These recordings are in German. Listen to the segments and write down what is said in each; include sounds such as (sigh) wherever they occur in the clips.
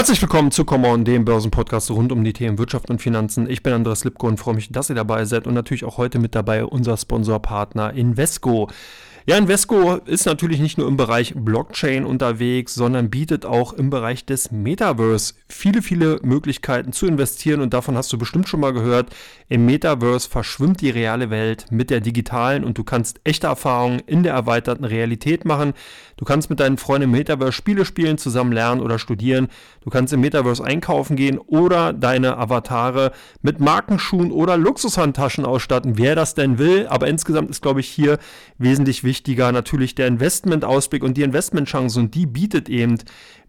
Herzlich willkommen zu Come On, dem Börsenpodcast rund um die Themen Wirtschaft und Finanzen. Ich bin Andreas Lipko und freue mich, dass ihr dabei seid und natürlich auch heute mit dabei unser Sponsorpartner Invesco. Ja, Invesco ist natürlich nicht nur im Bereich Blockchain unterwegs, sondern bietet auch im Bereich des Metaverse viele, viele Möglichkeiten zu investieren und davon hast du bestimmt schon mal gehört. Im Metaverse verschwimmt die reale Welt mit der digitalen und du kannst echte Erfahrungen in der erweiterten Realität machen. Du kannst mit deinen Freunden im Metaverse Spiele spielen, zusammen lernen oder studieren. Du kannst im Metaverse einkaufen gehen oder deine Avatare mit Markenschuhen oder Luxushandtaschen ausstatten, wer das denn will. Aber insgesamt ist, glaube ich, hier wesentlich wichtiger natürlich der Investmentausblick und die Investmentchancen und die bietet eben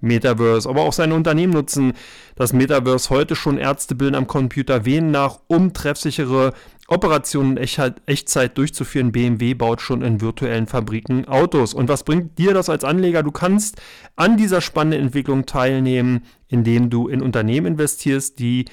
Metaverse. Aber auch seine Unternehmen nutzen das Metaverse heute schon Ärzte bilden am Computer wen nach, um treffsichere Operationen in Echtzeit durchzuführen. BMW baut schon in virtuellen Fabriken Autos. Und was bringt dir das als Anleger? Du kannst an dieser spannenden Entwicklung teilnehmen, indem du in Unternehmen investierst, die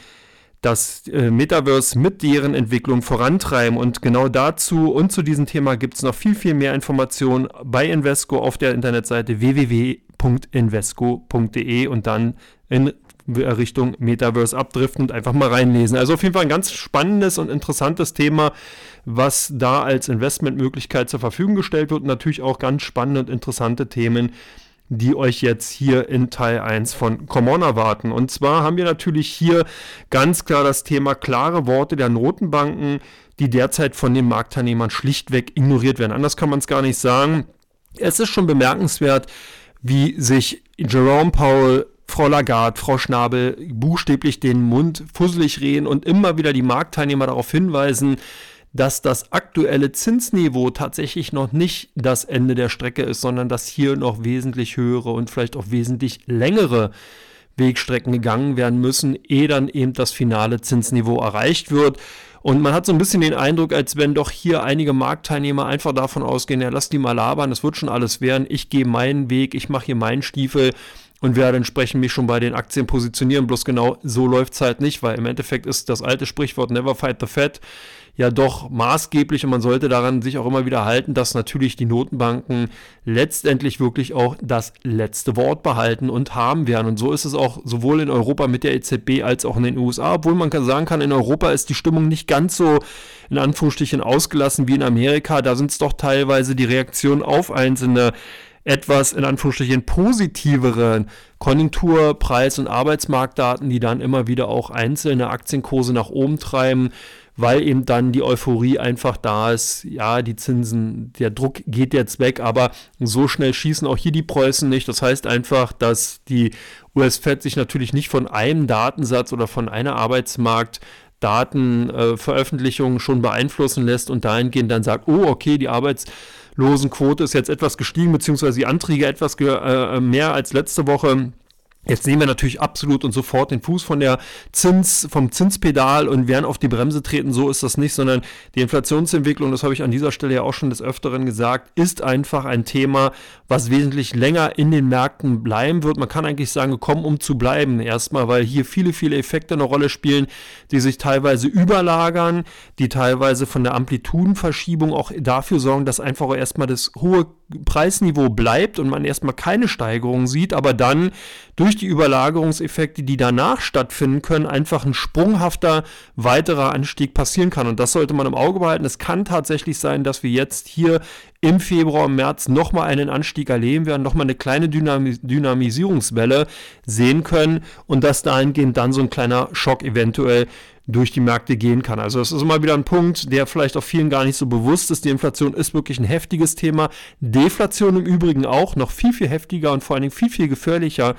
das äh, Metaverse mit deren Entwicklung vorantreiben. Und genau dazu und zu diesem Thema gibt es noch viel, viel mehr Informationen bei Invesco auf der Internetseite www.invesco.de und dann in Richtung Metaverse abdriften und einfach mal reinlesen. Also auf jeden Fall ein ganz spannendes und interessantes Thema, was da als Investmentmöglichkeit zur Verfügung gestellt wird und natürlich auch ganz spannende und interessante Themen, die euch jetzt hier in Teil 1 von Common erwarten. Und zwar haben wir natürlich hier ganz klar das Thema klare Worte der Notenbanken, die derzeit von den Marktteilnehmern schlichtweg ignoriert werden. Anders kann man es gar nicht sagen. Es ist schon bemerkenswert, wie sich Jerome Powell Frau Lagarde, Frau Schnabel buchstäblich den Mund fusselig reden und immer wieder die Marktteilnehmer darauf hinweisen, dass das aktuelle Zinsniveau tatsächlich noch nicht das Ende der Strecke ist, sondern dass hier noch wesentlich höhere und vielleicht auch wesentlich längere Wegstrecken gegangen werden müssen, ehe dann eben das finale Zinsniveau erreicht wird. Und man hat so ein bisschen den Eindruck, als wenn doch hier einige Marktteilnehmer einfach davon ausgehen, ja, lass die mal labern, das wird schon alles werden, ich gehe meinen Weg, ich mache hier meinen Stiefel und werde entsprechend mich schon bei den Aktien positionieren. Bloß genau so läuft es halt nicht, weil im Endeffekt ist das alte Sprichwort Never Fight the Fed ja doch maßgeblich und man sollte daran sich auch immer wieder halten, dass natürlich die Notenbanken letztendlich wirklich auch das letzte Wort behalten und haben werden. Und so ist es auch sowohl in Europa mit der EZB als auch in den USA, obwohl man sagen kann, in Europa ist die Stimmung nicht ganz so in Anführungsstrichen ausgelassen wie in Amerika. Da sind es doch teilweise die Reaktionen auf einzelne etwas in Anführungsstrichen positiveren Konjunktur-, Preis- und Arbeitsmarktdaten, die dann immer wieder auch einzelne Aktienkurse nach oben treiben, weil eben dann die Euphorie einfach da ist. Ja, die Zinsen, der Druck geht jetzt weg, aber so schnell schießen auch hier die Preußen nicht. Das heißt einfach, dass die US-Fed sich natürlich nicht von einem Datensatz oder von einer Arbeitsmarkt Datenveröffentlichung äh, schon beeinflussen lässt und dahingehend dann sagt, oh, okay, die Arbeitslosenquote ist jetzt etwas gestiegen, beziehungsweise die Anträge etwas äh, mehr als letzte Woche. Jetzt nehmen wir natürlich absolut und sofort den Fuß von der Zins, vom Zinspedal und werden auf die Bremse treten. So ist das nicht, sondern die Inflationsentwicklung, das habe ich an dieser Stelle ja auch schon des Öfteren gesagt, ist einfach ein Thema, was wesentlich länger in den Märkten bleiben wird. Man kann eigentlich sagen, gekommen, um zu bleiben. Erstmal, weil hier viele, viele Effekte eine Rolle spielen, die sich teilweise überlagern, die teilweise von der Amplitudenverschiebung auch dafür sorgen, dass einfach erstmal das hohe Preisniveau bleibt und man erstmal keine Steigerung sieht, aber dann durch die Überlagerungseffekte, die danach stattfinden können, einfach ein sprunghafter weiterer Anstieg passieren kann. Und das sollte man im Auge behalten. Es kann tatsächlich sein, dass wir jetzt hier im Februar, im März nochmal einen Anstieg erleben werden, nochmal eine kleine Dynamis Dynamisierungswelle sehen können und dass dahingehend dann so ein kleiner Schock eventuell durch die Märkte gehen kann. Also das ist immer wieder ein Punkt, der vielleicht auch vielen gar nicht so bewusst ist. Die Inflation ist wirklich ein heftiges Thema. Deflation im Übrigen auch, noch viel, viel heftiger und vor allen Dingen viel, viel gefährlicher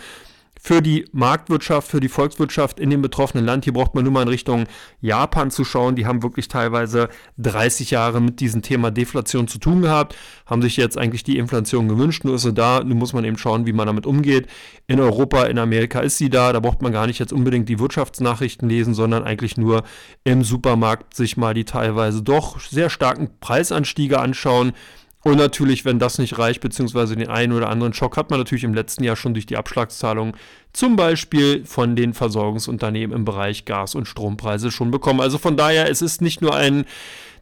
für die Marktwirtschaft, für die Volkswirtschaft in dem betroffenen Land. Hier braucht man nur mal in Richtung Japan zu schauen. Die haben wirklich teilweise 30 Jahre mit diesem Thema Deflation zu tun gehabt, haben sich jetzt eigentlich die Inflation gewünscht. Nur ist sie da, nun muss man eben schauen, wie man damit umgeht. In Europa, in Amerika ist sie da. Da braucht man gar nicht jetzt unbedingt die Wirtschaftsnachrichten lesen, sondern eigentlich nur im Supermarkt sich mal die teilweise doch sehr starken Preisanstiege anschauen und natürlich, wenn das nicht reicht, beziehungsweise den einen oder anderen Schock hat man natürlich im letzten Jahr schon durch die Abschlagszahlung zum Beispiel von den Versorgungsunternehmen im Bereich Gas- und Strompreise schon bekommen. Also von daher, es ist nicht nur ein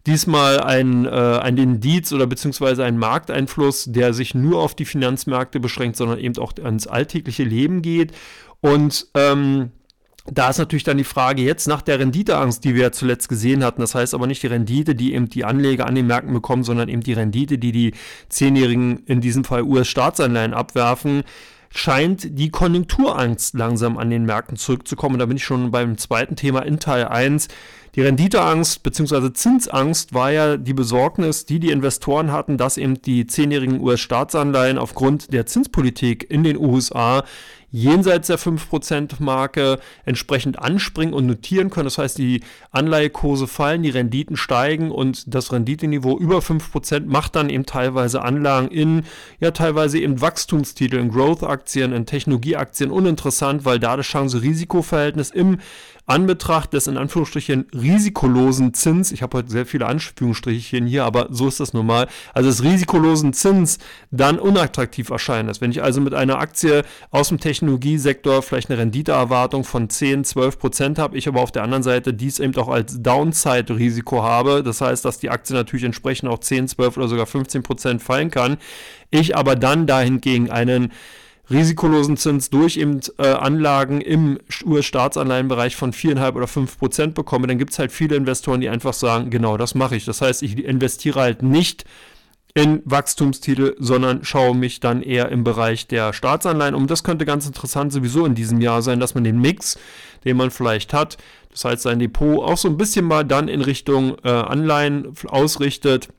diesmal ein, äh, ein Indiz oder beziehungsweise ein Markteinfluss, der sich nur auf die Finanzmärkte beschränkt, sondern eben auch ans alltägliche Leben geht. Und ähm, da ist natürlich dann die Frage jetzt nach der Renditeangst, die wir ja zuletzt gesehen hatten. Das heißt aber nicht die Rendite, die eben die Anleger an den Märkten bekommen, sondern eben die Rendite, die die Zehnjährigen, in diesem Fall US-Staatsanleihen, abwerfen scheint die Konjunkturangst langsam an den Märkten zurückzukommen. Da bin ich schon beim zweiten Thema in Teil 1. Die Renditeangst bzw. Zinsangst war ja die Besorgnis, die die Investoren hatten, dass eben die zehnjährigen US-Staatsanleihen aufgrund der Zinspolitik in den USA jenseits der 5%-Marke entsprechend anspringen und notieren können. Das heißt, die Anleihekurse fallen, die Renditen steigen und das Renditeniveau über 5% macht dann eben teilweise Anlagen in, ja, teilweise eben Wachstumstitel, in Growth-Aktien, in Technologieaktien uninteressant, weil da das Chance-Risiko-Verhältnis im Anbetracht des in Anführungsstrichen risikolosen Zins, ich habe heute sehr viele Anführungsstriche hier, aber so ist das normal, also des risikolosen Zins dann unattraktiv erscheinen lässt. Wenn ich also mit einer Aktie aus dem Technologiesektor vielleicht eine Renditeerwartung von 10, 12 Prozent habe, ich aber auf der anderen Seite dies eben auch als Downside-Risiko habe, das heißt, dass die Aktie natürlich entsprechend auch 10, 12 oder sogar 15 Prozent fallen kann, ich aber dann dahingegen einen risikolosen Zins durch eben äh, Anlagen im US-Staatsanleihenbereich von 4,5 oder 5 Prozent bekomme, dann gibt es halt viele Investoren, die einfach sagen, genau, das mache ich. Das heißt, ich investiere halt nicht in Wachstumstitel, sondern schaue mich dann eher im Bereich der Staatsanleihen um. Das könnte ganz interessant sowieso in diesem Jahr sein, dass man den Mix, den man vielleicht hat, das heißt sein Depot auch so ein bisschen mal dann in Richtung äh, Anleihen ausrichtet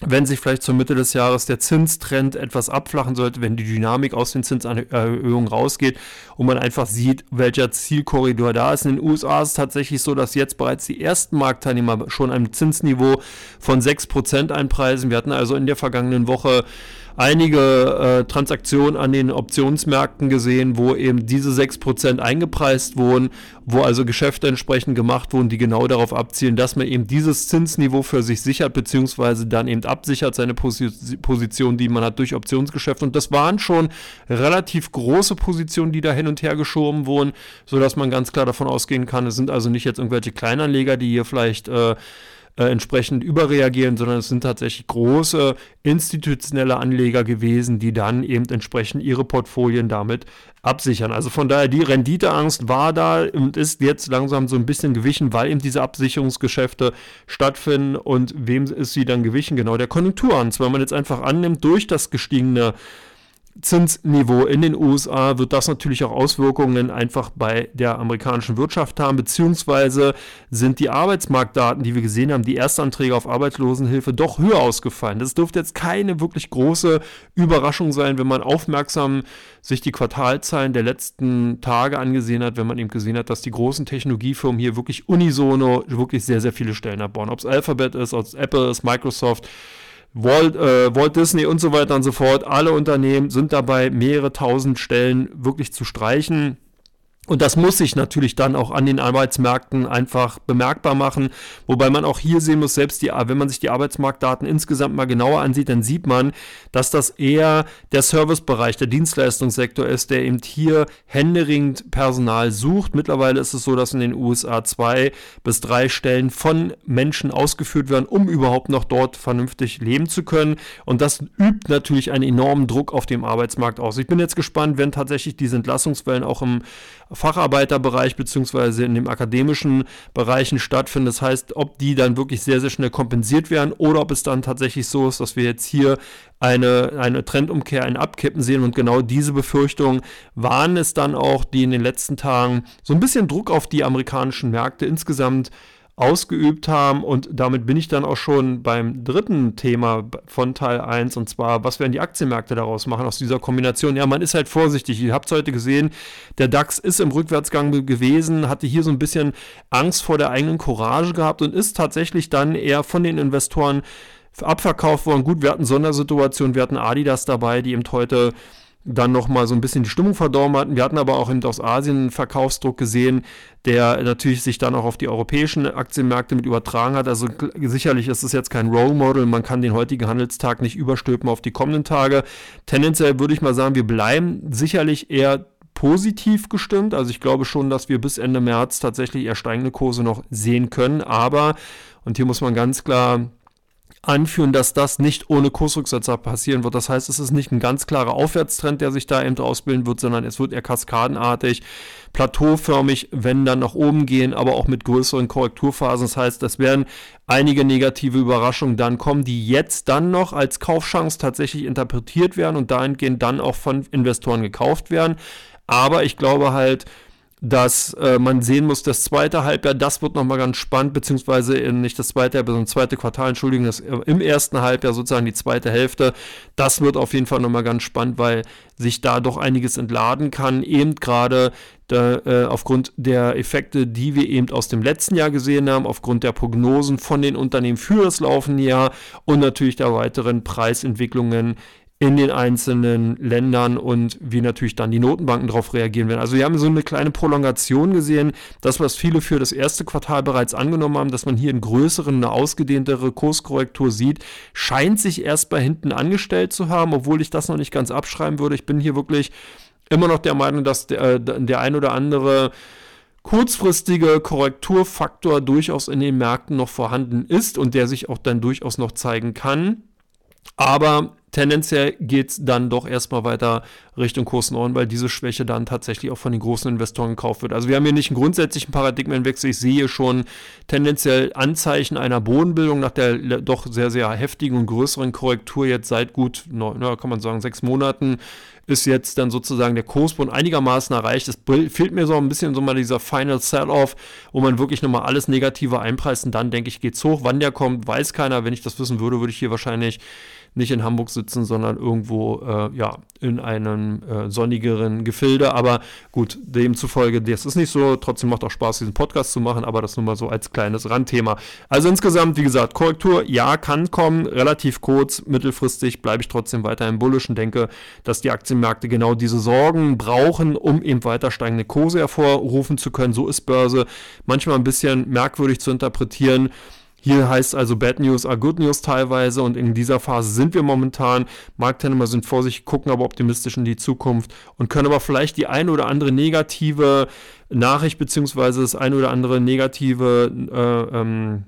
wenn sich vielleicht zur Mitte des Jahres der Zinstrend etwas abflachen sollte, wenn die Dynamik aus den Zinserhöhungen rausgeht und man einfach sieht, welcher Zielkorridor da ist. In den USA ist es tatsächlich so, dass jetzt bereits die ersten Marktteilnehmer schon ein Zinsniveau von 6% einpreisen. Wir hatten also in der vergangenen Woche einige äh, Transaktionen an den Optionsmärkten gesehen, wo eben diese 6% eingepreist wurden, wo also Geschäfte entsprechend gemacht wurden, die genau darauf abzielen, dass man eben dieses Zinsniveau für sich sichert, beziehungsweise dann eben absichert seine Position, die man hat durch Optionsgeschäfte. Und das waren schon relativ große Positionen, die da hin und her geschoben wurden, sodass man ganz klar davon ausgehen kann, es sind also nicht jetzt irgendwelche Kleinanleger, die hier vielleicht äh, äh, entsprechend überreagieren, sondern es sind tatsächlich große institutionelle Anleger gewesen, die dann eben entsprechend ihre Portfolien damit absichern. Also von daher, die Renditeangst war da und ist jetzt langsam so ein bisschen gewichen, weil eben diese Absicherungsgeschäfte stattfinden. Und wem ist sie dann gewichen? Genau der Konjunkturangst, weil man jetzt einfach annimmt, durch das gestiegene Zinsniveau in den USA wird das natürlich auch Auswirkungen einfach bei der amerikanischen Wirtschaft haben, beziehungsweise sind die Arbeitsmarktdaten, die wir gesehen haben, die Erstanträge auf Arbeitslosenhilfe doch höher ausgefallen. Das dürfte jetzt keine wirklich große Überraschung sein, wenn man aufmerksam sich die Quartalzahlen der letzten Tage angesehen hat, wenn man eben gesehen hat, dass die großen Technologiefirmen hier wirklich unisono wirklich sehr, sehr viele Stellen abbauen. Ob es Alphabet ist, ob es Apple ist, Microsoft, Walt, äh, Walt Disney und so weiter und so fort, alle Unternehmen sind dabei, mehrere tausend Stellen wirklich zu streichen. Und das muss sich natürlich dann auch an den Arbeitsmärkten einfach bemerkbar machen. Wobei man auch hier sehen muss, selbst die, wenn man sich die Arbeitsmarktdaten insgesamt mal genauer ansieht, dann sieht man, dass das eher der Servicebereich, der Dienstleistungssektor ist, der eben hier händeringend Personal sucht. Mittlerweile ist es so, dass in den USA zwei bis drei Stellen von Menschen ausgeführt werden, um überhaupt noch dort vernünftig leben zu können. Und das übt natürlich einen enormen Druck auf dem Arbeitsmarkt aus. Ich bin jetzt gespannt, wenn tatsächlich diese Entlassungswellen auch im Facharbeiterbereich beziehungsweise in den akademischen Bereichen stattfinden. Das heißt, ob die dann wirklich sehr, sehr schnell kompensiert werden oder ob es dann tatsächlich so ist, dass wir jetzt hier eine, eine Trendumkehr, ein Abkippen sehen. Und genau diese Befürchtungen waren es dann auch, die in den letzten Tagen so ein bisschen Druck auf die amerikanischen Märkte insgesamt ausgeübt haben. Und damit bin ich dann auch schon beim dritten Thema von Teil 1 und zwar, was werden die Aktienmärkte daraus machen aus dieser Kombination? Ja, man ist halt vorsichtig. Ihr habt es heute gesehen, der DAX ist im Rückwärtsgang gewesen, hatte hier so ein bisschen Angst vor der eigenen Courage gehabt und ist tatsächlich dann eher von den Investoren abverkauft worden. Gut, wir hatten Sondersituationen, wir hatten Adidas dabei, die eben heute dann nochmal so ein bisschen die Stimmung verdorben hatten. Wir hatten aber auch aus Asien einen Verkaufsdruck gesehen, der natürlich sich dann auch auf die europäischen Aktienmärkte mit übertragen hat. Also sicherlich ist es jetzt kein Role Model, man kann den heutigen Handelstag nicht überstülpen auf die kommenden Tage. Tendenziell würde ich mal sagen, wir bleiben sicherlich eher positiv gestimmt. Also ich glaube schon, dass wir bis Ende März tatsächlich eher steigende Kurse noch sehen können. Aber, und hier muss man ganz klar anführen, dass das nicht ohne Kursrücksetzer passieren wird. Das heißt, es ist nicht ein ganz klarer Aufwärtstrend, der sich da eben ausbilden wird, sondern es wird eher kaskadenartig, plateauförmig, wenn dann nach oben gehen, aber auch mit größeren Korrekturphasen. Das heißt, es werden einige negative Überraschungen dann kommen, die jetzt dann noch als Kaufchance tatsächlich interpretiert werden und dahingehend dann auch von Investoren gekauft werden. Aber ich glaube halt, dass äh, man sehen muss, das zweite Halbjahr, das wird nochmal ganz spannend, beziehungsweise in, nicht das zweite Halbjahr, sondern das zweite Quartal, Entschuldigung, das, äh, im ersten Halbjahr sozusagen die zweite Hälfte, das wird auf jeden Fall nochmal ganz spannend, weil sich da doch einiges entladen kann, eben gerade äh, aufgrund der Effekte, die wir eben aus dem letzten Jahr gesehen haben, aufgrund der Prognosen von den Unternehmen für das laufende Jahr und natürlich der weiteren Preisentwicklungen in den einzelnen Ländern und wie natürlich dann die Notenbanken darauf reagieren werden. Also wir haben so eine kleine Prolongation gesehen, das, was viele für das erste Quartal bereits angenommen haben, dass man hier einen größeren, eine ausgedehntere Kurskorrektur sieht, scheint sich erst bei hinten angestellt zu haben, obwohl ich das noch nicht ganz abschreiben würde. Ich bin hier wirklich immer noch der Meinung, dass der, der ein oder andere kurzfristige Korrekturfaktor durchaus in den Märkten noch vorhanden ist und der sich auch dann durchaus noch zeigen kann. Aber tendenziell geht es dann doch erstmal weiter Richtung Kurs 9, weil diese Schwäche dann tatsächlich auch von den großen Investoren gekauft wird. Also wir haben hier nicht einen grundsätzlichen Paradigmenwechsel. Ich sehe schon tendenziell Anzeichen einer Bodenbildung nach der doch sehr, sehr heftigen und größeren Korrektur jetzt seit gut, na, kann man sagen, sechs Monaten ist jetzt dann sozusagen der Kursbund einigermaßen erreicht. Es fehlt mir so ein bisschen so mal dieser Final Sell-Off, wo man wirklich nochmal alles Negative einpreist und dann denke ich, geht's hoch. Wann der kommt, weiß keiner. Wenn ich das wissen würde, würde ich hier wahrscheinlich nicht in Hamburg sitzen, sondern irgendwo äh, ja, in einem äh, sonnigeren Gefilde. Aber gut, demzufolge, das ist nicht so. Trotzdem macht auch Spaß, diesen Podcast zu machen, aber das nur mal so als kleines Randthema. Also insgesamt, wie gesagt, Korrektur, ja, kann kommen, relativ kurz, mittelfristig bleibe ich trotzdem weiter im Bullish und denke, dass die Aktienmärkte genau diese Sorgen brauchen, um eben weiter steigende Kurse hervorrufen zu können. So ist Börse manchmal ein bisschen merkwürdig zu interpretieren. Hier heißt also Bad News are Good News teilweise und in dieser Phase sind wir momentan. Marktteilnehmer sind vorsichtig, gucken aber optimistisch in die Zukunft und können aber vielleicht die eine oder andere negative Nachricht beziehungsweise das eine oder andere negative äh, ähm,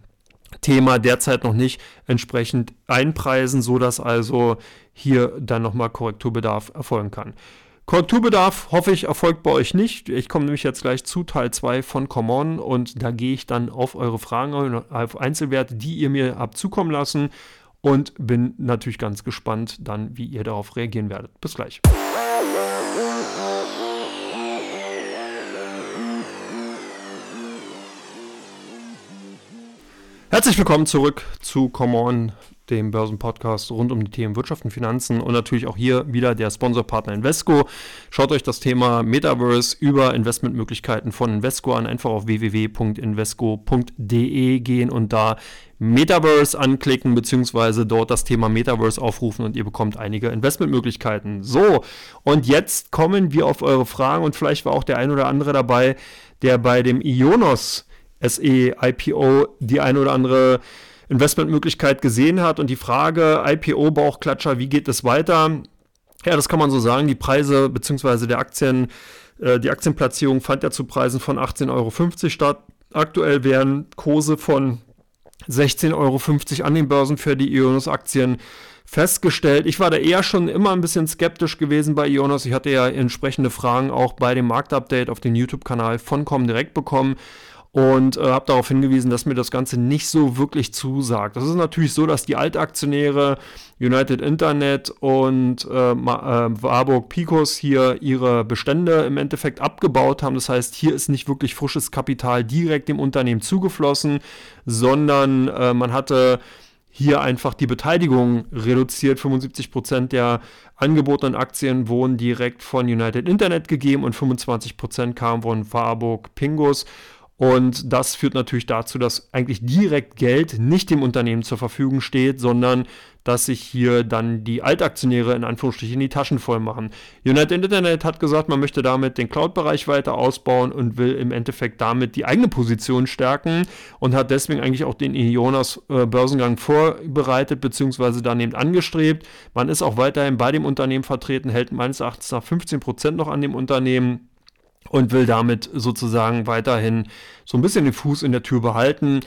Thema derzeit noch nicht entsprechend einpreisen, sodass also hier dann nochmal Korrekturbedarf erfolgen kann. Korrekturbedarf hoffe ich erfolgt bei euch nicht. Ich komme nämlich jetzt gleich zu Teil 2 von Common und da gehe ich dann auf eure Fragen, auf Einzelwerte, die ihr mir habt zukommen lassen und bin natürlich ganz gespannt dann, wie ihr darauf reagieren werdet. Bis gleich. Herzlich willkommen zurück zu Common dem Börsenpodcast rund um die Themen Wirtschaft und Finanzen und natürlich auch hier wieder der Sponsorpartner Invesco. Schaut euch das Thema Metaverse über Investmentmöglichkeiten von Invesco an. Einfach auf www.invesco.de gehen und da Metaverse anklicken, beziehungsweise dort das Thema Metaverse aufrufen und ihr bekommt einige Investmentmöglichkeiten. So, und jetzt kommen wir auf eure Fragen und vielleicht war auch der ein oder andere dabei, der bei dem Ionos SE IPO die ein oder andere Investmentmöglichkeit gesehen hat und die Frage IPO-Bauchklatscher, wie geht es weiter? Ja, das kann man so sagen. Die Preise bzw. der Aktien, äh, die Aktienplatzierung fand ja zu Preisen von 18,50 Euro statt. Aktuell wären Kurse von 16,50 Euro an den Börsen für die Ionos-Aktien festgestellt. Ich war da eher schon immer ein bisschen skeptisch gewesen bei Ionos. Ich hatte ja entsprechende Fragen auch bei dem Marktupdate auf dem YouTube-Kanal von Comdirect bekommen und äh, habe darauf hingewiesen, dass mir das Ganze nicht so wirklich zusagt. Das ist natürlich so, dass die Altaktionäre United Internet und äh, äh, Warburg Picos hier ihre Bestände im Endeffekt abgebaut haben. Das heißt, hier ist nicht wirklich frisches Kapital direkt dem Unternehmen zugeflossen, sondern äh, man hatte hier einfach die Beteiligung reduziert. 75 Prozent der angebotenen Aktien wurden direkt von United Internet gegeben und 25 Prozent kamen von Warburg Pingos. Und das führt natürlich dazu, dass eigentlich direkt Geld nicht dem Unternehmen zur Verfügung steht, sondern dass sich hier dann die Altaktionäre in Anführungsstrichen die Taschen voll machen. United Internet hat gesagt, man möchte damit den Cloud-Bereich weiter ausbauen und will im Endeffekt damit die eigene Position stärken und hat deswegen eigentlich auch den Ionas äh, vorbereitet bzw. daneben angestrebt. Man ist auch weiterhin bei dem Unternehmen vertreten, hält meines Erachtens nach 15 Prozent noch an dem Unternehmen und will damit sozusagen weiterhin so ein bisschen den Fuß in der Tür behalten.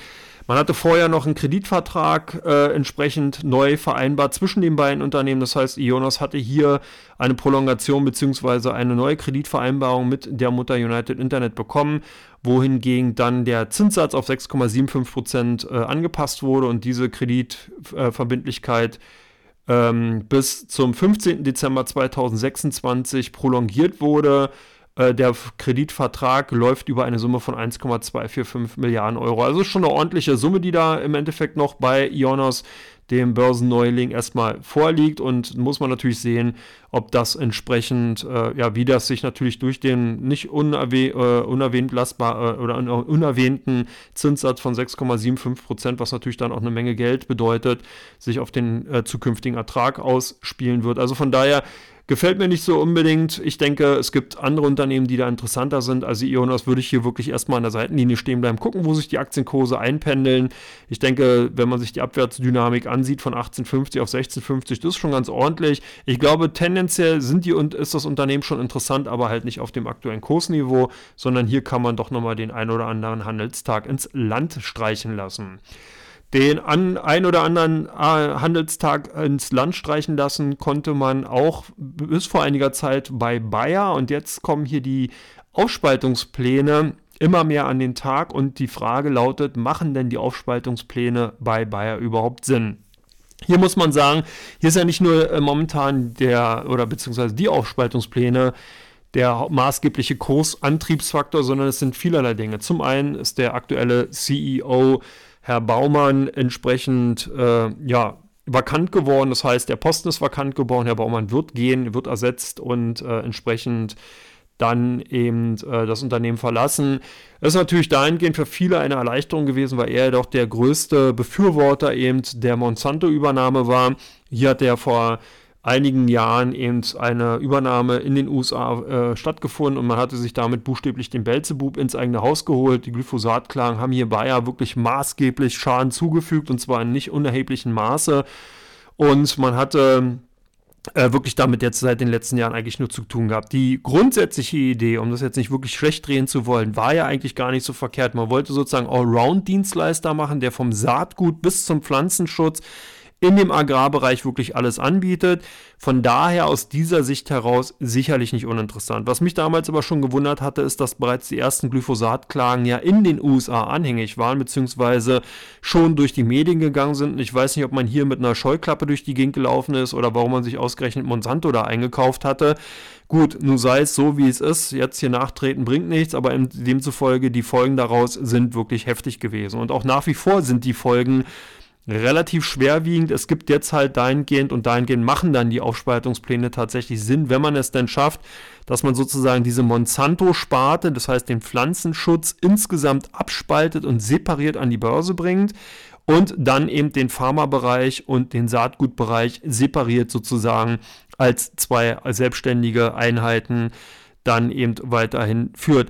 Man hatte vorher noch einen Kreditvertrag äh, entsprechend neu vereinbart zwischen den beiden Unternehmen. Das heißt, Ionos hatte hier eine Prolongation bzw. eine neue Kreditvereinbarung mit der Mutter United Internet bekommen, wohingegen dann der Zinssatz auf 6,75 Prozent äh, angepasst wurde und diese Kreditverbindlichkeit ähm, bis zum 15. Dezember 2026 prolongiert wurde. Äh, der Kreditvertrag läuft über eine Summe von 1,245 Milliarden Euro. Also schon eine ordentliche Summe, die da im Endeffekt noch bei Ionos dem Börsenneuling erstmal vorliegt und muss man natürlich sehen, ob das entsprechend, äh, ja, wie das sich natürlich durch den nicht unerwäh äh, unerwähnt lassbar, äh, oder unerwähnten Zinssatz von 6,75 Prozent, was natürlich dann auch eine Menge Geld bedeutet, sich auf den äh, zukünftigen Ertrag ausspielen wird. Also von daher Gefällt mir nicht so unbedingt. Ich denke, es gibt andere Unternehmen, die da interessanter sind. Also Ionos würde ich hier wirklich erstmal an der Seitenlinie stehen bleiben, gucken, wo sich die Aktienkurse einpendeln. Ich denke, wenn man sich die Abwärtsdynamik ansieht von 1850 auf 1650, das ist schon ganz ordentlich. Ich glaube, tendenziell sind die und ist das Unternehmen schon interessant, aber halt nicht auf dem aktuellen Kursniveau, sondern hier kann man doch nochmal den ein oder anderen Handelstag ins Land streichen lassen den an, ein oder anderen äh, Handelstag ins Land streichen lassen konnte man auch bis vor einiger Zeit bei Bayer und jetzt kommen hier die Aufspaltungspläne immer mehr an den Tag und die Frage lautet, machen denn die Aufspaltungspläne bei Bayer überhaupt Sinn? Hier muss man sagen, hier ist ja nicht nur äh, momentan der oder beziehungsweise die Aufspaltungspläne der maßgebliche Kursantriebsfaktor, sondern es sind vielerlei Dinge. Zum einen ist der aktuelle CEO Herr Baumann entsprechend äh, ja, vakant geworden. Das heißt, der Posten ist vakant geworden. Herr Baumann wird gehen, wird ersetzt und äh, entsprechend dann eben äh, das Unternehmen verlassen. Das ist natürlich dahingehend für viele eine Erleichterung gewesen, weil er doch der größte Befürworter eben der Monsanto-Übernahme war. Hier hat er vor einigen Jahren eben eine Übernahme in den USA äh, stattgefunden und man hatte sich damit buchstäblich den Belzebub ins eigene Haus geholt. Die Glyphosatklagen haben hier Bayer wirklich maßgeblich Schaden zugefügt und zwar in nicht unerheblichem Maße. Und man hatte äh, wirklich damit jetzt seit den letzten Jahren eigentlich nur zu tun gehabt. Die grundsätzliche Idee, um das jetzt nicht wirklich schlecht drehen zu wollen, war ja eigentlich gar nicht so verkehrt. Man wollte sozusagen Allround-Dienstleister machen, der vom Saatgut bis zum Pflanzenschutz in dem Agrarbereich wirklich alles anbietet. Von daher aus dieser Sicht heraus sicherlich nicht uninteressant. Was mich damals aber schon gewundert hatte, ist, dass bereits die ersten Glyphosatklagen ja in den USA anhängig waren, beziehungsweise schon durch die Medien gegangen sind. Ich weiß nicht, ob man hier mit einer Scheuklappe durch die Gegend gelaufen ist oder warum man sich ausgerechnet Monsanto da eingekauft hatte. Gut, nun sei es so, wie es ist. Jetzt hier nachtreten bringt nichts, aber demzufolge die Folgen daraus sind wirklich heftig gewesen. Und auch nach wie vor sind die Folgen relativ schwerwiegend. Es gibt jetzt halt dahingehend und dahingehend machen dann die Aufspaltungspläne tatsächlich Sinn, wenn man es denn schafft, dass man sozusagen diese Monsanto-Sparte, das heißt den Pflanzenschutz insgesamt abspaltet und separiert an die Börse bringt und dann eben den Pharmabereich und den Saatgutbereich separiert sozusagen als zwei selbstständige Einheiten dann eben weiterhin führt.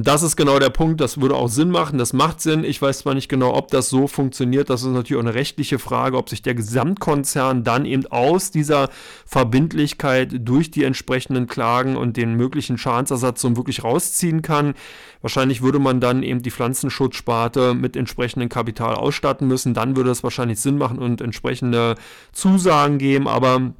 Das ist genau der Punkt, das würde auch Sinn machen, das macht Sinn. Ich weiß zwar nicht genau, ob das so funktioniert, das ist natürlich auch eine rechtliche Frage, ob sich der Gesamtkonzern dann eben aus dieser Verbindlichkeit durch die entsprechenden Klagen und den möglichen Schadensersatz so wirklich rausziehen kann. Wahrscheinlich würde man dann eben die Pflanzenschutzsparte mit entsprechendem Kapital ausstatten müssen, dann würde es wahrscheinlich Sinn machen und entsprechende Zusagen geben, aber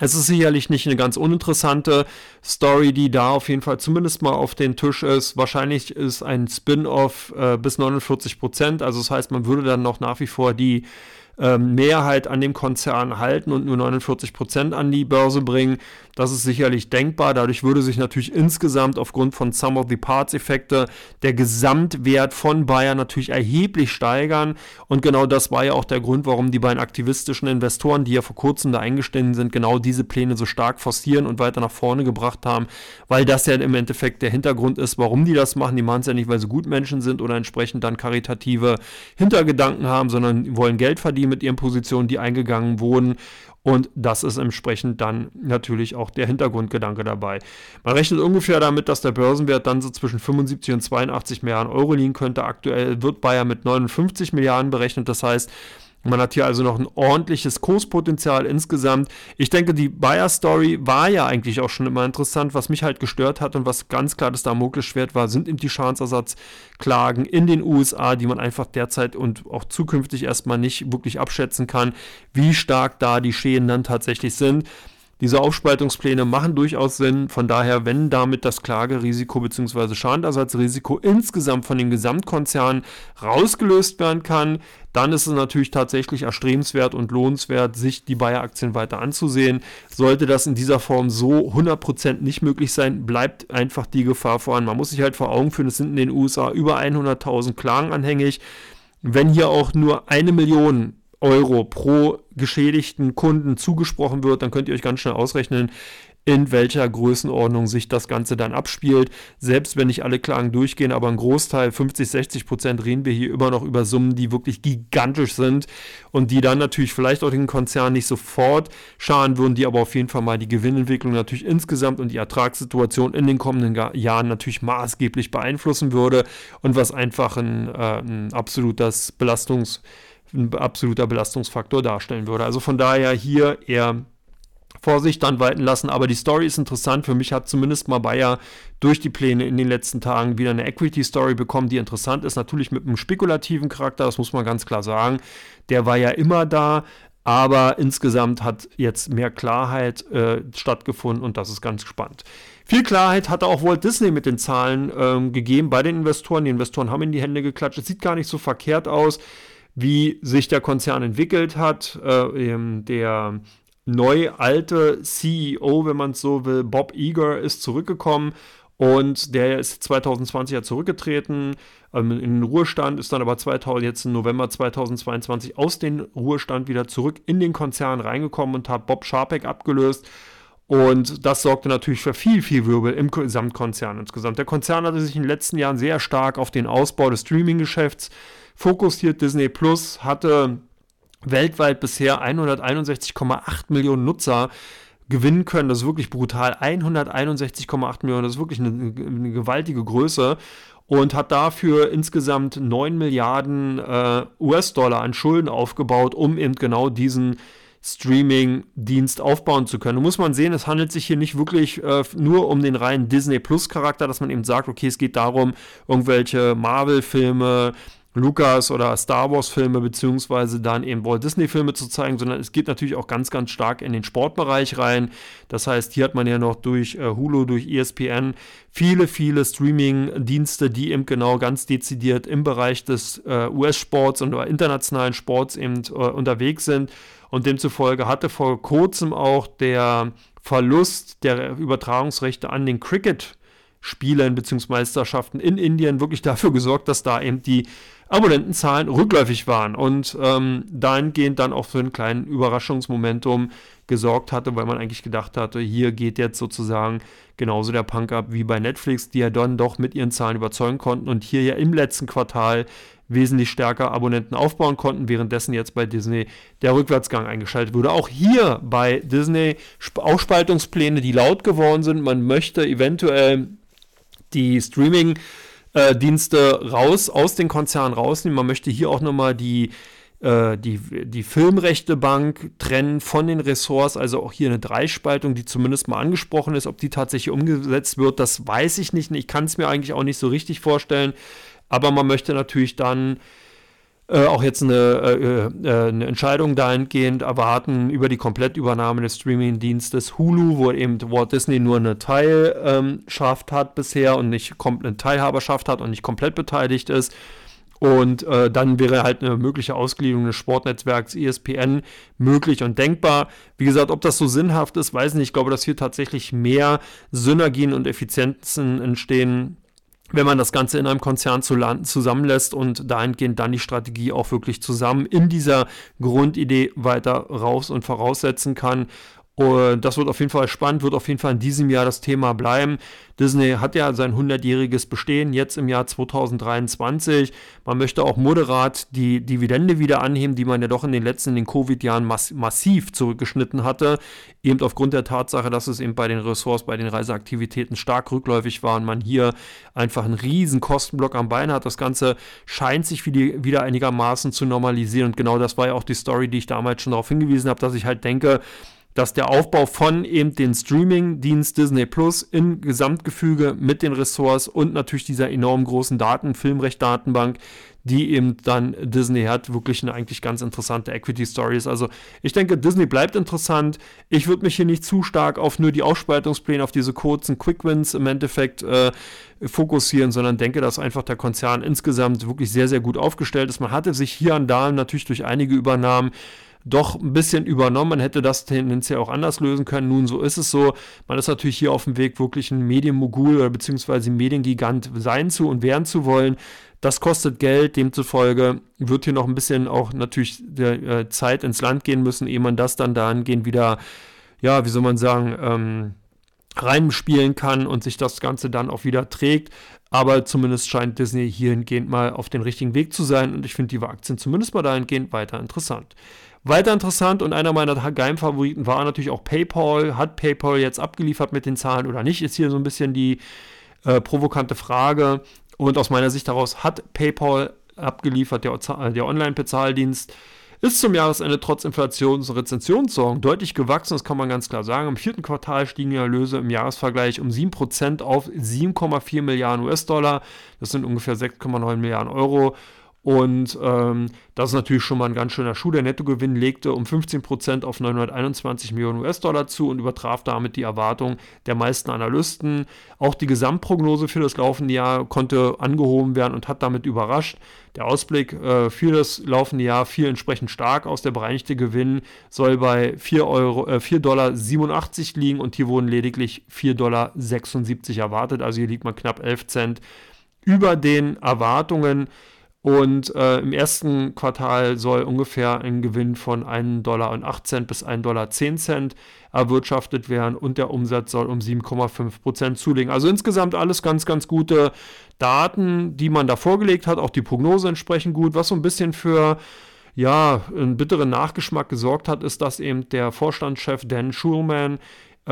es ist sicherlich nicht eine ganz uninteressante Story, die da auf jeden Fall zumindest mal auf den Tisch ist. Wahrscheinlich ist ein Spin-off äh, bis 49 Prozent. Also das heißt, man würde dann noch nach wie vor die ähm, Mehrheit an dem Konzern halten und nur 49 Prozent an die Börse bringen. Das ist sicherlich denkbar. Dadurch würde sich natürlich insgesamt aufgrund von Sum of the Parts Effekte der Gesamtwert von Bayer natürlich erheblich steigern. Und genau das war ja auch der Grund, warum die beiden aktivistischen Investoren, die ja vor kurzem da eingestiegen sind, genau diese Pläne so stark forcieren und weiter nach vorne gebracht haben, weil das ja im Endeffekt der Hintergrund ist, warum die das machen. Die machen es ja nicht, weil sie Gutmenschen sind oder entsprechend dann karitative Hintergedanken haben, sondern wollen Geld verdienen mit ihren Positionen, die eingegangen wurden. Und das ist entsprechend dann natürlich auch der Hintergrundgedanke dabei. Man rechnet ungefähr damit, dass der Börsenwert dann so zwischen 75 und 82 Milliarden Euro liegen könnte. Aktuell wird Bayer mit 59 Milliarden berechnet. Das heißt, Man hat hier also noch ein ordentliches Kurspotenzial insgesamt. Ich denke, die Buyer-Story war ja eigentlich auch schon immer interessant. Was mich halt gestört hat und was ganz klar das Damoklesschwert war, sind eben die Schadensersatzklagen in den USA, die man einfach derzeit und auch zukünftig erstmal nicht wirklich abschätzen kann, wie stark da die Schäden dann tatsächlich sind. Diese Aufspaltungspläne machen durchaus Sinn. Von daher, wenn damit das Klagerisiko bzw. Schadenersatzrisiko insgesamt von den Gesamtkonzernen rausgelöst werden kann, dann ist es natürlich tatsächlich erstrebenswert und lohnenswert, sich die Bayer-Aktien weiter anzusehen. Sollte das in dieser Form so 100% nicht möglich sein, bleibt einfach die Gefahr voran. Man muss sich halt vor Augen führen, es sind in den USA über 100.000 Klagen anhängig. Wenn hier auch nur eine Million Euro pro geschädigten Kunden zugesprochen wird, dann könnt ihr euch ganz schnell ausrechnen, in welcher Größenordnung sich das Ganze dann abspielt. Selbst wenn nicht alle Klagen durchgehen, aber ein Großteil, 50, 60 Prozent, reden wir hier immer noch über Summen, die wirklich gigantisch sind und die dann natürlich vielleicht auch den Konzern nicht sofort schaden würden, die aber auf jeden Fall mal die Gewinnentwicklung natürlich insgesamt und die Ertragssituation in den kommenden Jahren natürlich maßgeblich beeinflussen würde und was einfach ein, äh, ein absolutes Belastungs- ein absoluter Belastungsfaktor darstellen würde. Also von daher hier eher Vorsicht dann walten lassen, aber die Story ist interessant. Für mich hat zumindest mal Bayer durch die Pläne in den letzten Tagen wieder eine Equity-Story bekommen, die interessant ist. Natürlich mit einem spekulativen Charakter, das muss man ganz klar sagen. Der war ja immer da, aber insgesamt hat jetzt mehr Klarheit äh, stattgefunden und das ist ganz spannend. Viel Klarheit hatte auch Walt Disney mit den Zahlen ähm, gegeben bei den Investoren. Die Investoren haben in die Hände geklatscht. Es sieht gar nicht so verkehrt aus wie sich der Konzern entwickelt hat. Äh, der neu alte CEO, wenn man es so will, Bob Eager, ist zurückgekommen und der ist 2020 ja zurückgetreten ähm, in den Ruhestand, ist dann aber 2000, jetzt im November 2022 aus dem Ruhestand wieder zurück in den Konzern reingekommen und hat Bob Sharpeck abgelöst. Und das sorgte natürlich für viel, viel Wirbel im Gesamtkonzern insgesamt. Der Konzern hatte sich in den letzten Jahren sehr stark auf den Ausbau des Streaming-Geschäfts fokussiert. Disney Plus hatte weltweit bisher 161,8 Millionen Nutzer gewinnen können. Das ist wirklich brutal. 161,8 Millionen, das ist wirklich eine, eine, gewaltige Größe. Und hat dafür insgesamt 9 Milliarden äh, US-Dollar an Schulden aufgebaut, um eben genau diesen Streaming-Dienst aufbauen zu können. Da muss man sehen, es handelt sich hier nicht wirklich äh, nur um den reinen Disney Plus-Charakter, dass man eben sagt, okay, es geht darum, irgendwelche Marvel-Filme, Lucas oder Star Wars Filme beziehungsweise dann eben Walt Disney Filme zu zeigen, sondern es geht natürlich auch ganz, ganz stark in den Sportbereich rein. Das heißt, hier hat man ja noch durch äh, Hulu, durch ESPN viele, viele Streaming-Dienste, die eben genau ganz dezidiert im Bereich des äh, US-Sports und internationalen Sports eben äh, unterwegs sind. Und demzufolge hatte vor kurzem auch der Verlust der Übertragungsrechte an den Cricket Spielen bzw. Meisterschaften in Indien wirklich (laughs) dafür gesorgt, dass da eben die Abonnentenzahlen rückläufig waren und ähm, dahingehend dann auch für einen kleinen Überraschungsmomentum gesorgt hatte, weil man eigentlich gedacht hatte, hier geht jetzt sozusagen genauso der Punk ab wie bei Netflix, die ja dann doch mit ihren Zahlen überzeugen konnten und hier ja im letzten Quartal wesentlich stärker Abonnenten aufbauen konnten, währenddessen jetzt bei Disney der Rückwärtsgang eingeschaltet wurde. Auch hier bei Disney Aufspaltungspläne, die laut geworden sind. Man möchte eventuell die Streaming- äh, Dienste raus, aus den Konzernen rausnehmen. Man möchte hier auch nochmal die, äh, die, die Filmrechtebank trennen von den Ressorts, also auch hier eine Dreispaltung, die zumindest mal angesprochen ist. Ob die tatsächlich umgesetzt wird, das weiß ich nicht. Ich kann es mir eigentlich auch nicht so richtig vorstellen. Aber man möchte natürlich dann äh, auch jetzt eine, äh, äh, eine, Entscheidung dahingehend erwarten über die Komplettübernahme des Streaming-Dienstes Hulu, wo eben Walt Disney nur eine Teilschaft hat bisher und nicht eine Teilhaberschaft hat und nicht komplett beteiligt ist. Und äh, dann wäre halt eine mögliche Ausgliederung des Sportnetzwerks ESPN möglich und denkbar. Wie gesagt, ob das so sinnhaft ist, weiß ich nicht. Ich glaube, dass hier tatsächlich mehr Synergien und Effizienzen entstehen wenn man das Ganze in einem Konzern zusammenlässt und dahingehend dann die Strategie auch wirklich zusammen in dieser Grundidee weiter raus und voraussetzen kann. Und das wird auf jeden Fall spannend, wird auf jeden Fall in diesem Jahr das Thema bleiben. Disney hat ja sein 100-jähriges Bestehen jetzt im Jahr 2023. Man möchte auch moderat die Dividende wieder anheben, die man ja doch in den letzten, in den Covid-Jahren mass massiv zurückgeschnitten hatte. Eben aufgrund der Tatsache, dass es eben bei den Ressorts, bei den Reiseaktivitäten stark rückläufig war und man hier einfach einen riesen Kostenblock am Bein hat. Das Ganze scheint sich wieder einigermaßen zu normalisieren. Und genau das war ja auch die Story, die ich damals schon darauf hingewiesen habe, dass ich halt denke, dass der Aufbau von eben den Streaming-Dienst Disney Plus im Gesamtgefüge mit den Ressorts und natürlich dieser enorm großen Daten, Filmrecht-Datenbank, die eben dann Disney hat, wirklich eine eigentlich ganz interessante Equity-Story ist. Also ich denke, Disney bleibt interessant. Ich würde mich hier nicht zu stark auf nur die Ausspaltungspläne, auf diese kurzen Quick-Wins im Endeffekt äh, fokussieren, sondern denke, dass einfach der Konzern insgesamt wirklich sehr, sehr gut aufgestellt ist. Man hatte sich hier und da natürlich durch einige Übernahmen doch ein bisschen übernommen. Man hätte das tendenziell auch anders lösen können. Nun, so ist es so. Man ist natürlich hier auf dem Weg, wirklich ein Medienmogul oder beziehungsweise Mediengigant sein zu und werden zu wollen. Das kostet Geld, demzufolge wird hier noch ein bisschen auch natürlich der äh, Zeit ins Land gehen müssen, ehe man das dann dahingehend wieder, ja, wie soll man sagen, ähm, reinspielen kann und sich das Ganze dann auch wieder trägt. Aber zumindest scheint Disney hierhingehend mal auf den richtigen Weg zu sein und ich finde die Aktien zumindest mal dahingehend weiter interessant. Weiter interessant und einer meiner Geheimfavoriten war natürlich auch PayPal. Hat PayPal jetzt abgeliefert mit den Zahlen oder nicht? Ist hier so ein bisschen die äh, provokante Frage. Und aus meiner Sicht daraus hat PayPal abgeliefert, der, der Online-Bezahldienst. Ist zum Jahresende trotz Inflations- und Rezensionssorgen deutlich gewachsen, das kann man ganz klar sagen. Im vierten Quartal stiegen die Erlöse im Jahresvergleich um 7% auf 7,4 Milliarden US-Dollar. Das sind ungefähr 6,9 Milliarden Euro. Und ähm, das ist natürlich schon mal ein ganz schöner Schuh. Der Nettogewinn legte um 15% auf 921 Millionen US-Dollar zu und übertraf damit die Erwartung der meisten Analysten. Auch die Gesamtprognose für das laufende Jahr konnte angehoben werden und hat damit überrascht. Der Ausblick äh, für das laufende Jahr fiel entsprechend stark aus. Der bereinigte Gewinn soll bei 4,87 Euro, äh, 4 Dollar liegen und hier wurden lediglich 4,76 Dollar erwartet. Also hier liegt man knapp 11 Cent über den Erwartungen. Und äh, im ersten Quartal soll ungefähr ein Gewinn von 1,08 Dollar bis 1,10 Dollar erwirtschaftet werden und der Umsatz soll um 7,5 Prozent zulegen. Also insgesamt alles ganz, ganz gute Daten, die man da vorgelegt hat. Auch die Prognose entsprechend gut, was so ein bisschen für ja, einen bitteren Nachgeschmack gesorgt hat, ist, dass eben der Vorstandschef Dan Schulman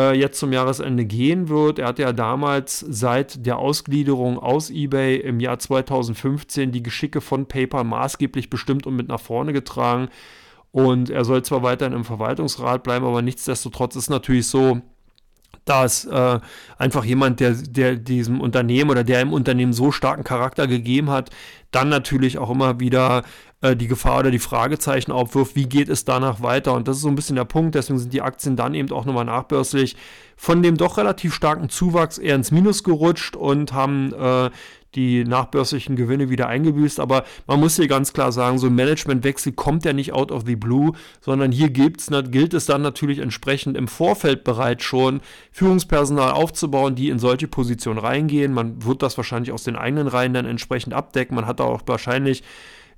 jetzt zum Jahresende gehen wird. Er hat ja damals seit der Ausgliederung aus eBay im Jahr 2015 die Geschicke von PayPal maßgeblich bestimmt und mit nach vorne getragen. Und er soll zwar weiterhin im Verwaltungsrat bleiben, aber nichtsdestotrotz ist natürlich so, dass äh, einfach jemand, der, der diesem Unternehmen oder der im Unternehmen so starken Charakter gegeben hat, dann natürlich auch immer wieder äh, die Gefahr oder die Fragezeichen aufwirft, wie geht es danach weiter? Und das ist so ein bisschen der Punkt, deswegen sind die Aktien dann eben auch nochmal nachbörslich von dem doch relativ starken Zuwachs eher ins Minus gerutscht und haben äh, die nachbörslichen Gewinne wieder eingebüßt. Aber man muss hier ganz klar sagen, so ein Managementwechsel kommt ja nicht out of the blue, sondern hier gibt's, gilt es dann natürlich entsprechend im Vorfeld bereits schon Führungspersonal aufzubauen, die in solche Positionen reingehen. Man wird das wahrscheinlich aus den eigenen Reihen dann entsprechend abdecken. Man hat auch wahrscheinlich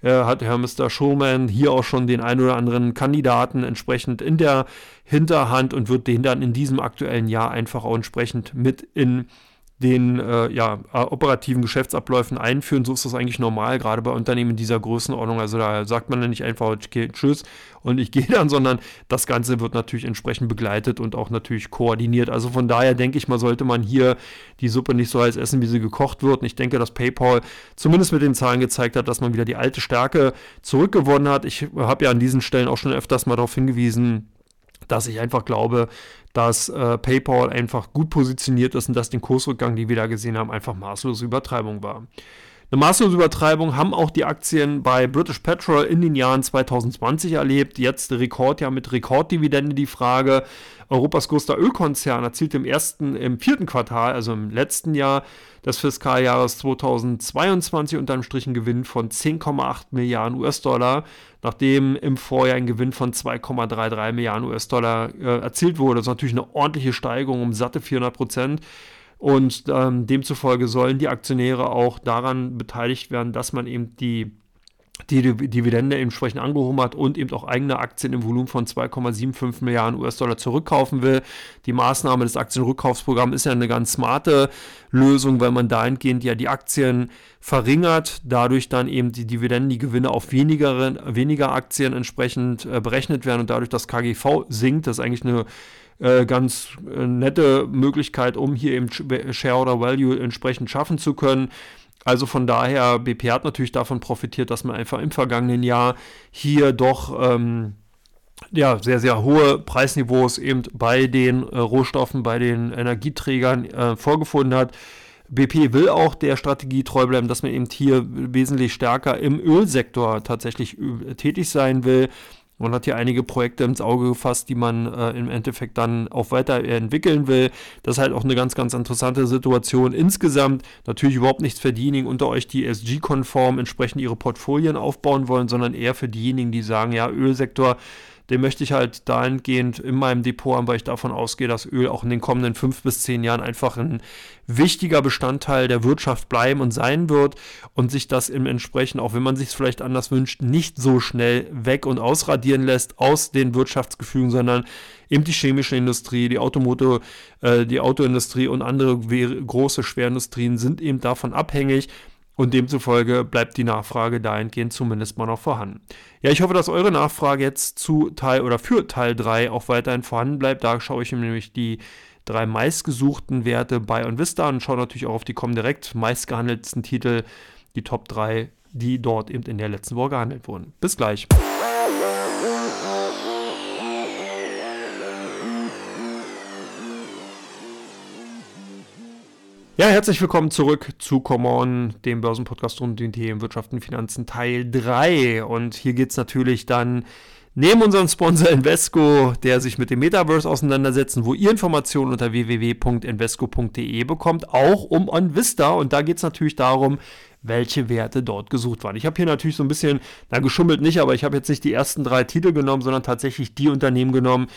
hat Herr Mr. Showman hier auch schon den ein oder anderen Kandidaten entsprechend in der Hinterhand und wird den dann in diesem aktuellen Jahr einfach auch entsprechend mit in den äh, ja, operativen Geschäftsabläufen einführen. So ist das eigentlich normal, gerade bei Unternehmen dieser Größenordnung. Also da sagt man dann nicht einfach, okay, tschüss und ich (laughs) gehe dann, sondern das Ganze wird natürlich entsprechend begleitet und auch natürlich koordiniert. Also von daher denke ich mal, sollte man hier die Suppe nicht so heiß essen, wie sie gekocht wird. Und ich denke, dass PayPal zumindest mit den Zahlen gezeigt hat, dass man wieder die alte Stärke zurückgewonnen hat. Ich habe ja an diesen Stellen auch schon öfters mal darauf hingewiesen, dass ich einfach glaube, dass äh, PayPal einfach gut positioniert ist und dass den Kursrückgang, den wir da gesehen haben, einfach maßlose Übertreibung war. Eine maßlose Übertreibung haben auch die Aktien bei British Petrol in den Jahren 2020 erlebt. Jetzt Rekordjahr mit Rekorddividende. Die Frage, Europas größter Ölkonzern erzielt im ersten, im vierten Quartal, also im letzten Jahr des Fiskaljahres 2022 unterm Strich einen Gewinn von 10,8 Milliarden US-Dollar, nachdem im Vorjahr ein Gewinn von 2,33 Milliarden US-Dollar äh, erzielt wurde. Das ist natürlich eine ordentliche Steigerung um satte 400 Prozent. Und ähm, demzufolge sollen die Aktionäre auch daran beteiligt werden, dass man eben die die Dividende entsprechend angehoben hat und eben auch eigene Aktien im Volumen von 2,75 Milliarden US-Dollar zurückkaufen will. Die Maßnahme des Aktienrückkaufsprogramms ist ja eine ganz smarte Lösung, weil man dahingehend ja die Aktien verringert, dadurch dann eben die Dividenden, die Gewinne auf weniger, weniger Aktien entsprechend äh, berechnet werden und dadurch das KGV sinkt. Das ist eigentlich eine äh, ganz äh, nette Möglichkeit, um hier eben Shareholder Value entsprechend schaffen zu können. Also von daher, BP hat natürlich davon profitiert, dass man einfach im vergangenen Jahr hier doch ähm, ja, sehr, sehr hohe Preisniveaus eben bei den äh, Rohstoffen, bei den Energieträgern äh, vorgefunden hat. BP will auch der Strategie treu bleiben, dass man eben hier wesentlich stärker im Ölsektor tatsächlich äh, tätig sein will. Man hat hier einige Projekte ins Auge gefasst, die man äh, im Endeffekt dann auch weiterentwickeln will. Das ist halt auch eine ganz, ganz interessante Situation. Insgesamt natürlich überhaupt nichts für diejenigen unter euch, die SG-konform entsprechend ihre Portfolien aufbauen wollen, sondern eher für diejenigen, die sagen, ja, Ölsektor den möchte ich halt dahingehend in meinem Depot haben, weil ich davon ausgehe, dass Öl auch in den kommenden fünf bis zehn Jahren einfach ein wichtiger Bestandteil der Wirtschaft bleiben und sein wird und sich das im entsprechend, auch wenn man sich es vielleicht anders wünscht, nicht so schnell weg und ausradieren lässt aus den Wirtschaftsgefügen, sondern eben die chemische Industrie, die Automoto, äh, die Autoindustrie und andere große Schwerindustrien sind eben davon abhängig und demzufolge bleibt die Nachfrage dahingehend zumindest mal noch vorhanden. Ja, ich hoffe, dass eure Nachfrage jetzt zu Teil oder für Teil 3 auch weiterhin vorhanden bleibt. Da schaue ich mir nämlich die drei meistgesuchten Werte bei OnVista und schaue natürlich auch auf die Comdirect meistgehandelten Titel, die Top 3, die dort eben in der letzten Woche gehandelt wurden. Bis gleich. Ja, herzlich willkommen zurück zu Come On, dem Börsenpodcast rund um den Themen Wirtschaft und Finanzen Teil 3. Und hier geht es natürlich dann neben unserem Sponsor Invesco, der sich mit dem Metaverse auseinandersetzt, wo ihr Informationen unter www.invesco.de bekommt, auch um OnVista. Und da geht es natürlich darum, welche Werte dort gesucht waren. Ich habe hier natürlich so ein bisschen, na geschummelt nicht, aber ich habe jetzt nicht die ersten drei Titel genommen, sondern tatsächlich die Unternehmen genommen,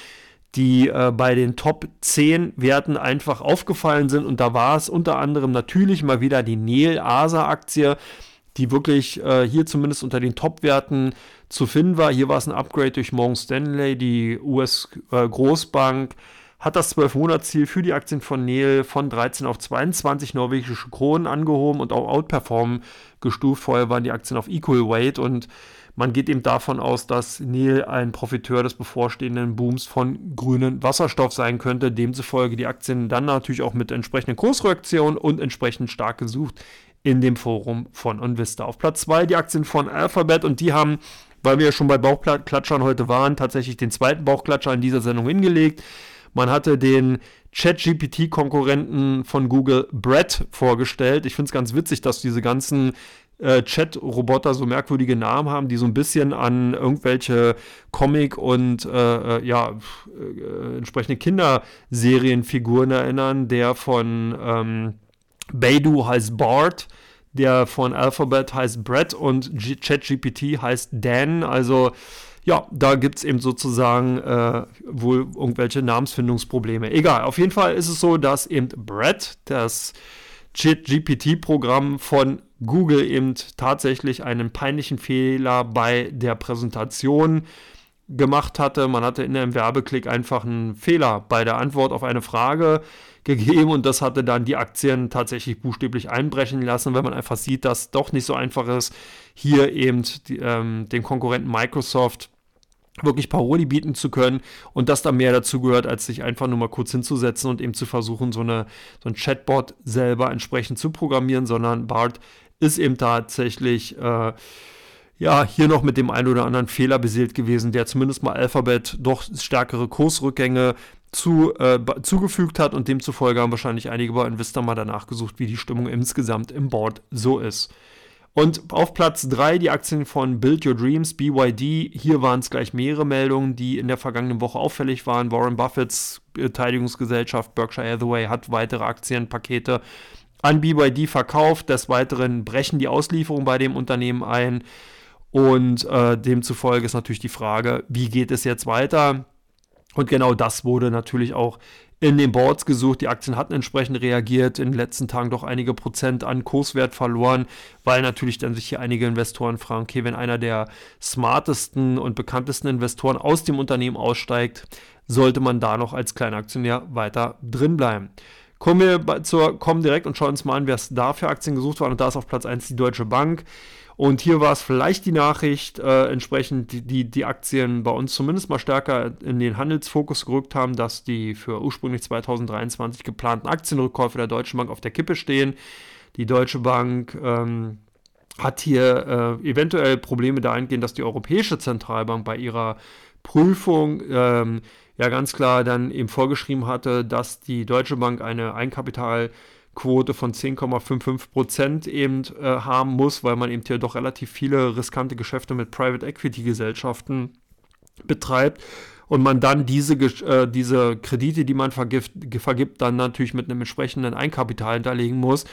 die äh, bei den Top 10 Werten einfach aufgefallen sind. Und da war es unter anderem natürlich mal wieder die Nel Asa Aktie, die wirklich äh, hier zumindest unter den Top-Werten zu finden war. Hier war es ein Upgrade durch Morgan Stanley, die US-Großbank. Äh, hat das 12-Monats-Ziel für die Aktien von Nel von 13 auf 22 norwegische Kronen angehoben und auch Outperform gestuft. Vorher waren die Aktien auf Equal Weight und man geht eben davon aus, dass Nil ein Profiteur des bevorstehenden Booms von grünen Wasserstoff sein könnte. Demzufolge die Aktien dann natürlich auch mit entsprechenden Kursreaktionen und entsprechend stark gesucht in dem Forum von Onvista. Auf Platz 2 die Aktien von Alphabet und die haben, weil wir ja schon bei Bauchklatschern heute waren, tatsächlich den zweiten Bauchklatscher in dieser Sendung hingelegt. Man hatte den ChatGPT-Konkurrenten von Google Brett vorgestellt. Ich finde es ganz witzig, dass diese ganzen äh, Chat-Roboter so merkwürdige Namen haben, die so ein bisschen an irgendwelche Comic- und äh, äh ja, äh, entsprechende Kinderserienfiguren erinnern. Der von ähm, Beidou heißt Bart, der von Alphabet heißt Brett und ChatGPT heißt Dan. Also ja, da gibt es eben sozusagen äh, wohl irgendwelche Namensfindungsprobleme. Egal, auf jeden Fall ist es so, dass eben Brett, das ChatGPT-Programm von Google eben tatsächlich einen peinlichen Fehler bei der Präsentation gemacht hatte. Man hatte in einem Werbeklick einfach einen Fehler bei der Antwort auf eine Frage gegeben und das hatte dann die Aktien tatsächlich buchstäblich einbrechen lassen, wenn man einfach sieht, dass doch nicht so einfach ist, hier eben die, ähm, den Konkurrenten Microsoft wirklich Paroli bieten zu können und dass da mehr dazu gehört, als sich einfach nur mal kurz hinzusetzen und eben zu versuchen, so, eine, so ein Chatbot selber entsprechend zu programmieren, sondern Bart ist eben tatsächlich äh, ja hier noch mit dem einen oder anderen Fehler beseelt gewesen, der zumindest mal Alphabet doch stärkere Kursrückgänge zu, äh, zugefügt hat und demzufolge haben wahrscheinlich einige bei Investor mal danach gesucht, wie die Stimmung insgesamt im Board so ist. Und auf Platz 3 die Aktien von Build Your Dreams, BYD. Hier waren es gleich mehrere Meldungen, die in der vergangenen Woche auffällig waren. Warren Buffetts Beteiligungsgesellschaft Berkshire Hathaway hat weitere Aktienpakete an BYD verkauft. Des Weiteren brechen die Auslieferungen bei dem Unternehmen ein. Und äh, demzufolge ist natürlich die Frage, wie geht es jetzt weiter? Und genau das wurde natürlich auch in den Boards gesucht. Die Aktien hatten entsprechend reagiert, in den letzten Tagen doch einige Prozent an Kurswert verloren, weil natürlich dann sich hier einige Investoren fragen, okay, wenn einer der smartesten und bekanntesten Investoren aus dem Unternehmen aussteigt, sollte man da noch als kleiner Aktionär weiter drin bleiben. Kommen wir zur Comdirect und schauen uns mal an, wer es da für Aktien gesucht war. Und da ist auf Platz 1 die Deutsche Bank. Und hier war es vielleicht die Nachricht, äh, entsprechend die, die, die Aktien bei uns zumindest mal stärker in den Handelsfokus gerückt haben, dass die für ursprünglich 2023 geplanten Aktienrückkäufe der Deutschen Bank auf der Kippe stehen. Die Deutsche Bank ähm, hat hier äh, eventuell Probleme dahingehend, dass die Europäische Zentralbank bei ihrer Prüfung ähm, ja ganz klar dann eben vorgeschrieben hatte, dass die Deutsche Bank eine Einkapital- Quote von 10,55 Prozent eben äh, haben muss, weil man eben hier doch relativ viele riskante Geschäfte mit Private Equity Gesellschaften betreibt und man dann diese, äh, diese Kredite, die man vergift, vergibt, dann natürlich mit einem entsprechenden Einkapital hinterlegen muss.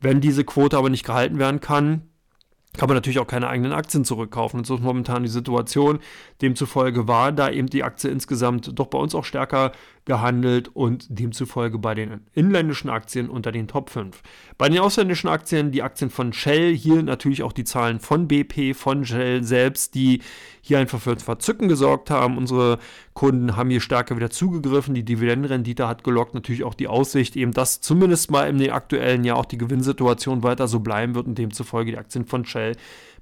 Wenn diese Quote aber nicht gehalten werden kann, kann man natürlich auch keine eigenen Aktien zurückkaufen. Und so ist momentan die Situation. Demzufolge war da eben die Aktie insgesamt doch bei uns auch stärker gehandelt und demzufolge bei den inländischen Aktien unter den Top 5. Bei den ausländischen Aktien, die Aktien von Shell, hier natürlich auch die Zahlen von BP, von Shell selbst, die hier einfach für Verzücken gesorgt haben. Unsere Kunden haben hier stärker wieder zugegriffen. Die Dividendenrendite hat gelockt. Natürlich auch die Aussicht, eben dass zumindest mal im aktuellen Jahr auch die Gewinnsituation weiter so bleiben wird und demzufolge die Aktien von Shell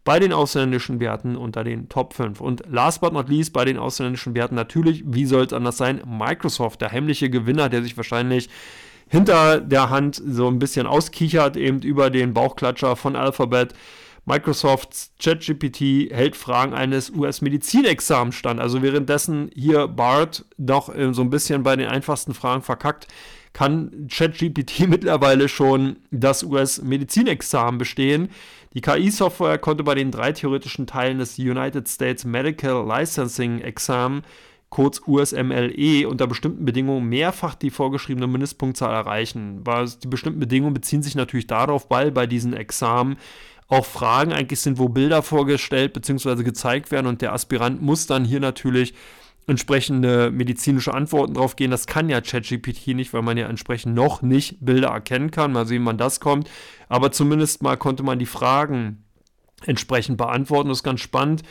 bei den ausländischen Werten unter den Top 5. Und last but not least bei den ausländischen Werten natürlich, wie soll es anders sein, Microsoft, der heimliche Gewinner, der sich wahrscheinlich hinter der Hand so ein bisschen auskichert, eben über den Bauchklatscher von Alphabet. Microsofts ChatGPT hält Fragen eines US-Medizinexamens stand. Also währenddessen hier Bart doch äh, so ein bisschen bei den einfachsten Fragen verkackt, kann ChatGPT (laughs) mittlerweile schon das US-Medizinexamen bestehen. Die KI-Software konnte bei den drei theoretischen Teilen des United States Medical Licensing Exam kurz USMLE, unter bestimmten Bedingungen mehrfach die vorgeschriebene Mindestpunktzahl erreichen. Die bestimmten Bedingungen beziehen sich natürlich darauf, weil bei diesen Examen auch Fragen eigentlich sind, wo Bilder vorgestellt bzw. gezeigt werden und der Aspirant muss dann hier natürlich entsprechende medizinische Antworten drauf gehen. Das kann ja ChatGPT nicht, weil man ja entsprechend noch nicht Bilder erkennen kann. Mal sehen, wann das kommt. Aber zumindest mal konnte man die Fragen entsprechend beantworten. Das ist ganz spannend.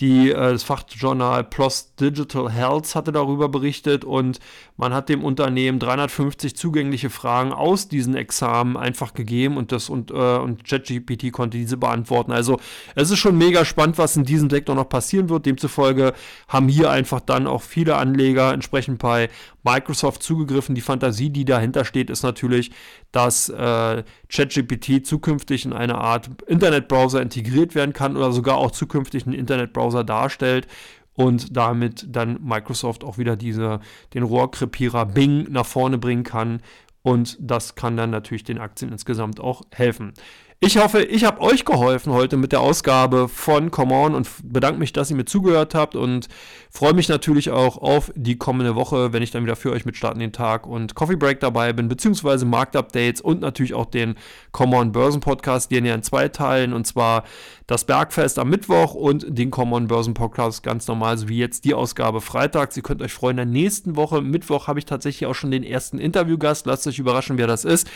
Die, äh, das Fachjournal PLOS Digital Health hatte darüber berichtet und man hat dem Unternehmen 350 zugängliche Fragen aus diesen Examen einfach gegeben und das und, äh, und ChatGPT konnte diese beantworten. Also es ist schon mega spannend, was in diesem Sektor noch passieren wird. Demzufolge haben hier einfach dann auch viele Anleger entsprechend bei Microsoft zugegriffen. Die Fantasie, die dahinter steht, ist natürlich, dass äh, ChatGPT zukünftig in eine Art Internetbrowser integriert werden kann oder sogar auch zukünftig einen Internetbrowser darstellt und damit dann Microsoft auch wieder diese, den Rohrkrepierer Bing nach vorne bringen kann. Und das kann dann natürlich den Aktien insgesamt auch helfen. Ich hoffe, ich habe euch geholfen heute mit der Ausgabe von Come On und bedanke mich, dass ihr mir zugehört habt und freue mich natürlich auch auf die kommende Woche, wenn ich dann wieder für euch mit Starten den Tag und Coffee Break dabei bin, beziehungsweise Marktupdates und natürlich auch den Come On Börsen Podcast, den ihr in zwei teilen und zwar das Bergfest am Mittwoch und den Come On Börsen Podcast ganz normal, so wie jetzt die Ausgabe freitags. Ihr könnt euch freuen, in der nächsten Woche, Mittwoch, habe ich tatsächlich auch schon den ersten Interviewgast. Lasst euch überraschen, wer das ist.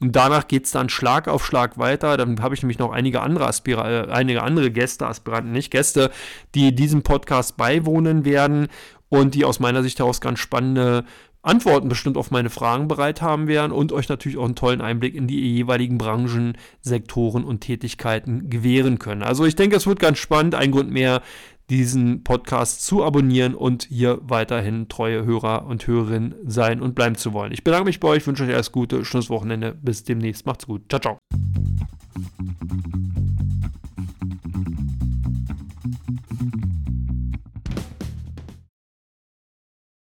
Und danach geht es dann Schlag auf Schlag weiter. Dann habe ich nämlich noch einige andere Aspira äh, einige andere Gäste, Aspiranten, nicht Gäste, die diesem Podcast beiwohnen werden und die aus meiner Sicht heraus ganz spannende Antworten bestimmt auf meine Fragen bereit haben werden und euch natürlich auch einen tollen Einblick in die jeweiligen Branchen, Sektoren und Tätigkeiten gewähren können. Also ich denke, es wird ganz spannend. Ein Grund mehr, diesen Podcast zu abonnieren und hier weiterhin treue Hörer und Hörerinnen sein und bleiben zu wollen. Ich bedanke mich bei euch, wünsche euch alles Gute, schönes Wochenende, bis demnächst, macht's gut, ciao, ciao.